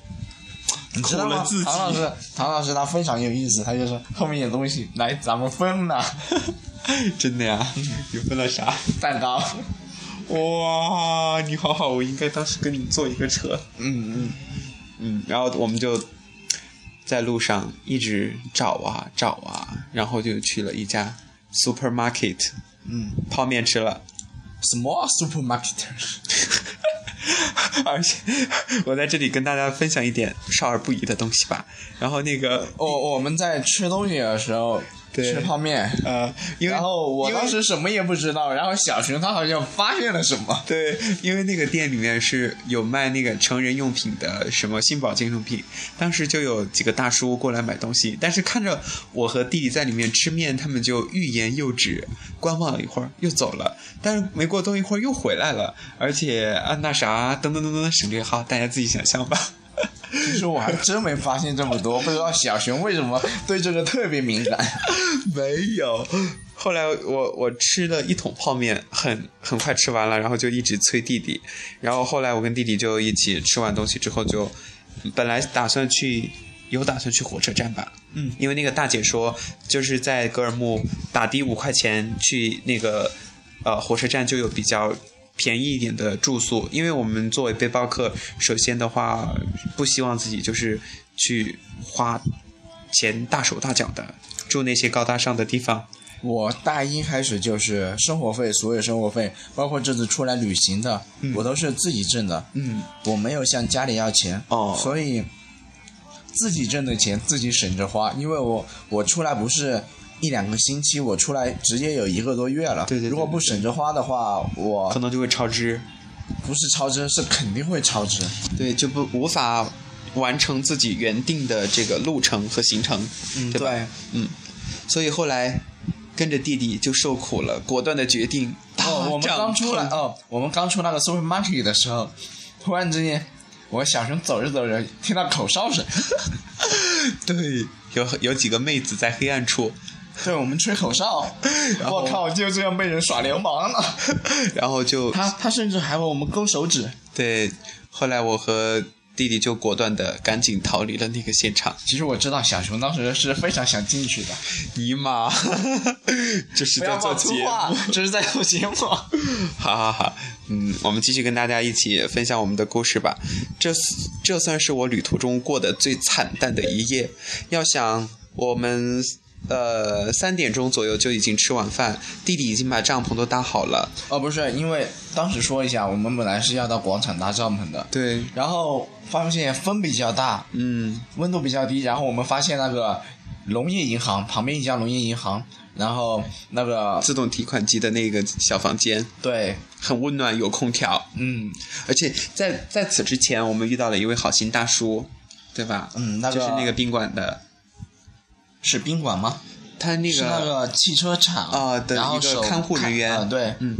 你知道吗苦了自己？唐老师，唐老师他非常有意思，他就说后面有东西来咱们分了，[laughs] 真的呀？有分了啥？蛋糕。哇，你好好，我应该当时跟你坐一个车。嗯嗯，嗯，然后我们就在路上一直找啊找啊，然后就去了一家 supermarket，嗯泡面吃了。，small supermarket。[laughs] 而且我在这里跟大家分享一点少儿不宜的东西吧。然后那个，我我们在吃东西的时候，对吃泡面。呃，因为然后我当时什么也不知道，然后小熊他好像发现了什么。对，因为那个店里面是有卖那个成人用品的，什么性保健用品。当时就有几个大叔过来买东西，但是看着我和弟弟在里面吃面，他们就欲言又止，观望了一会儿又走了。但是没过多一会儿又回来了，而且啊那啥，噔噔噔噔省略号，大家自己想象吧。其实我还真没发现这么多，[laughs] 不知道小熊为什么对这个特别敏感。[laughs] 没有。后来我我吃了一桶泡面，很很快吃完了，然后就一直催弟弟。然后后来我跟弟弟就一起吃完东西之后就，本来打算去有打算去火车站吧，嗯，因为那个大姐说就是在格尔木打的五块钱去那个呃火车站就有比较。便宜一点的住宿，因为我们作为背包客，首先的话不希望自己就是去花钱大手大脚的住那些高大上的地方。我大一开始就是生活费，所有生活费，包括这次出来旅行的，我都是自己挣的。嗯，我没有向家里要钱，哦所以自己挣的钱自己省着花。因为我我出来不是一两个星期，我出来直接有一个多月了。对对对如果不省着花的话，我可能就会超支，不是超支，是肯定会超支。对，就不无法完成自己原定的这个路程和行程，嗯，对吧？对。嗯，所以后来跟着弟弟就受苦了，果断的决定搭哦，我们刚出来哦，我们刚出那个 supermarket 的时候，突然之间，我小声走着走着听到口哨声，[laughs] 对，有有几个妹子在黑暗处，对我们吹口哨，然后我靠，就这样被人耍流氓了。然后就他他甚至还为我们勾手指。对，后来我和弟弟就果断的赶紧逃离了那个现场。其实我知道小熊当时是非常想进去的，尼玛，[laughs] 这是在做节目。，这是在做节目。好好好，嗯，我们继续跟大家一起分享我们的故事吧。这这算是我旅途中过得最惨淡的一夜。要想我们呃三点钟左右就已经吃晚饭，弟弟已经把帐篷都搭好了。哦，不是，因为当时说一下，我们本来是要到广场搭帐篷的，对，然后发现风比较大，嗯，温度比较低，然后我们发现那个农业银行旁边一家农业银行，然后那个自动提款机的那个小房间。对，很温暖，有空调，嗯。而且在在此之前，我们遇到了一位好心大叔，对吧？嗯，那个就是那个宾馆的，是宾馆吗？他那是那个汽车厂啊的一个看护人员对，嗯，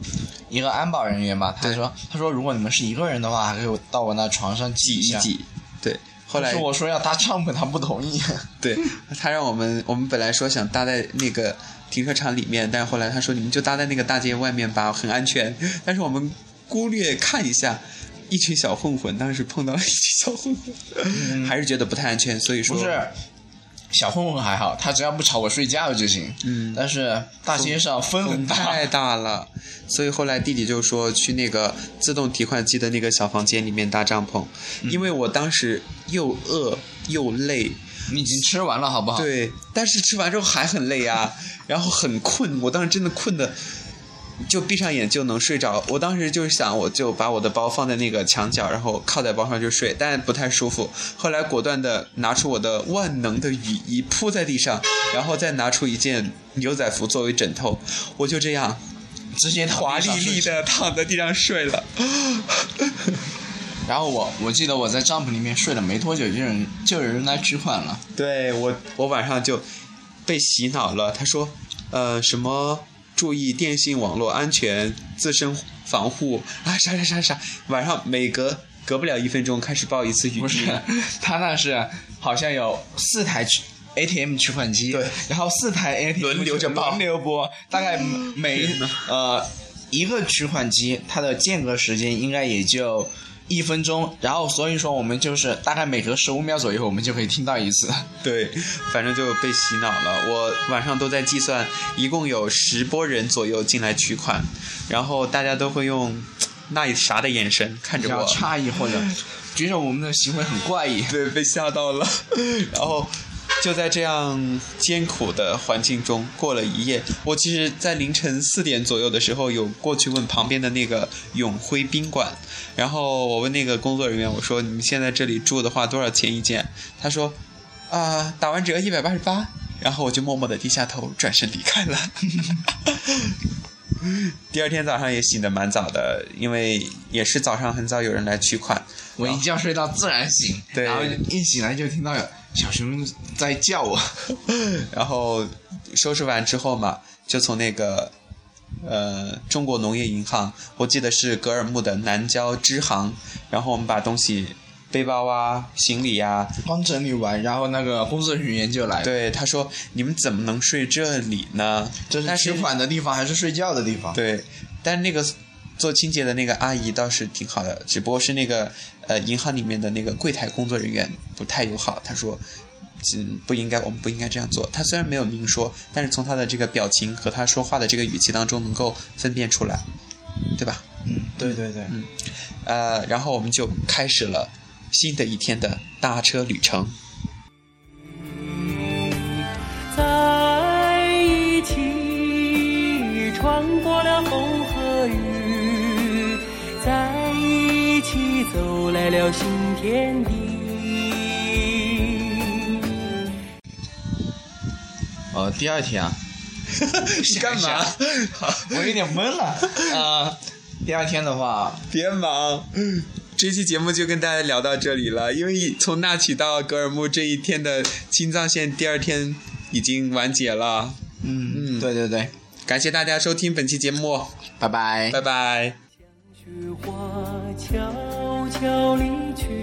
一个安保人员吧。他说，他说如果你们是一个人的话，还可以到我那床上挤一挤，对。后来是我说要搭帐篷，他不同意。[laughs] 对他让我们，我们本来说想搭在那个停车场里面，但是后来他说你们就搭在那个大街外面吧，很安全。但是我们忽略看一下，一群小混混，当时碰到了一群小混混，还是觉得不太安全，所以说不是，小混混还好，他只要不吵我睡觉就行。嗯。但是大街上风很大，太大了，所以后来弟弟就说去那个自动提款机的那个小房间里面搭帐篷，因为我当时又饿又累，你已经吃完了好不好？，对，但是吃完之后还很累啊，然后很困，我当时真的困的，就闭上眼就能睡着。我当时就是想，我就把我的包放在那个墙角，然后靠在包上就睡，但不太舒服。后来果断的拿出我的万能的雨衣铺在地上，然后再拿出一件牛仔服作为枕头，我就这样直接华丽丽的躺在地上睡了。然后我我记得我在帐篷里面睡了没多久，就有人就有人来取款了。对我，我晚上就被洗脑了。他说，呃，什么注意电信网络安全、自身防护。啊，啥啥啥啥，晚上每隔隔不了一分钟开始报一次语音。不是，他那是好像有四台取 ATM 取款机，对，然后四台 ATM 轮流着报。轮流播，大概每呃一个取款机它的间隔时间应该也就一分钟，然后所以说我们就是大概每隔十五秒左右我们就可以听到一次。[laughs] 对，反正就被洗脑了。我晚上都在计算，一共有十波人左右进来取款，然后大家都会用那啥的眼神看着我，诧异或者觉得我们的行为很怪异。[laughs] 对，被吓到了。[laughs] 然后就在这样艰苦的环境中过了一夜。我其实，在凌晨四点左右的时候，有过去问旁边的那个永辉宾馆，然后我问那个工作人员，我说：“你们现在这里住的话，多少钱一间？”他说：“啊、打完折一百八十八。”然后我就默默的低下头，转身离开了。[laughs] 第二天早上也醒得蛮早的，因为也是早上很早有人来取款。我一觉睡到自然醒，对然后一醒来就听到有小熊在叫我。[laughs] 然后收拾完之后嘛，就从那个呃中国农业银行，我记得是格尔木的南郊支行，然后我们把东西背包啊、行李呀、刚整理完，然后那个工作人员就来了。，对他说你们怎么能睡这里呢？这是但取款的地方还是睡觉的地方？对，但那个做清洁的那个阿姨倒是挺好的，只不过是那个呃银行里面的那个柜台工作人员不太友好。他说，嗯，不应该，我们不应该这样做。他虽然没有明说，但是从他的这个表情和他说话的这个语气当中能够分辨出来，对吧？嗯，对对对，嗯呃，然后我们就开始了新的一天的搭车旅程。在一起穿过了风和雨，在一起走来了新天地。哦，第二天啊，[laughs] 你干嘛？[laughs] 我有点懵了啊、第二天的话，别忙，这期节目就跟大家聊到这里了。因为从那曲到格尔木这一天的青藏线，第二天已经完结了。嗯嗯，对对对，感谢大家收听本期节目，拜拜拜拜。雪花悄悄离去，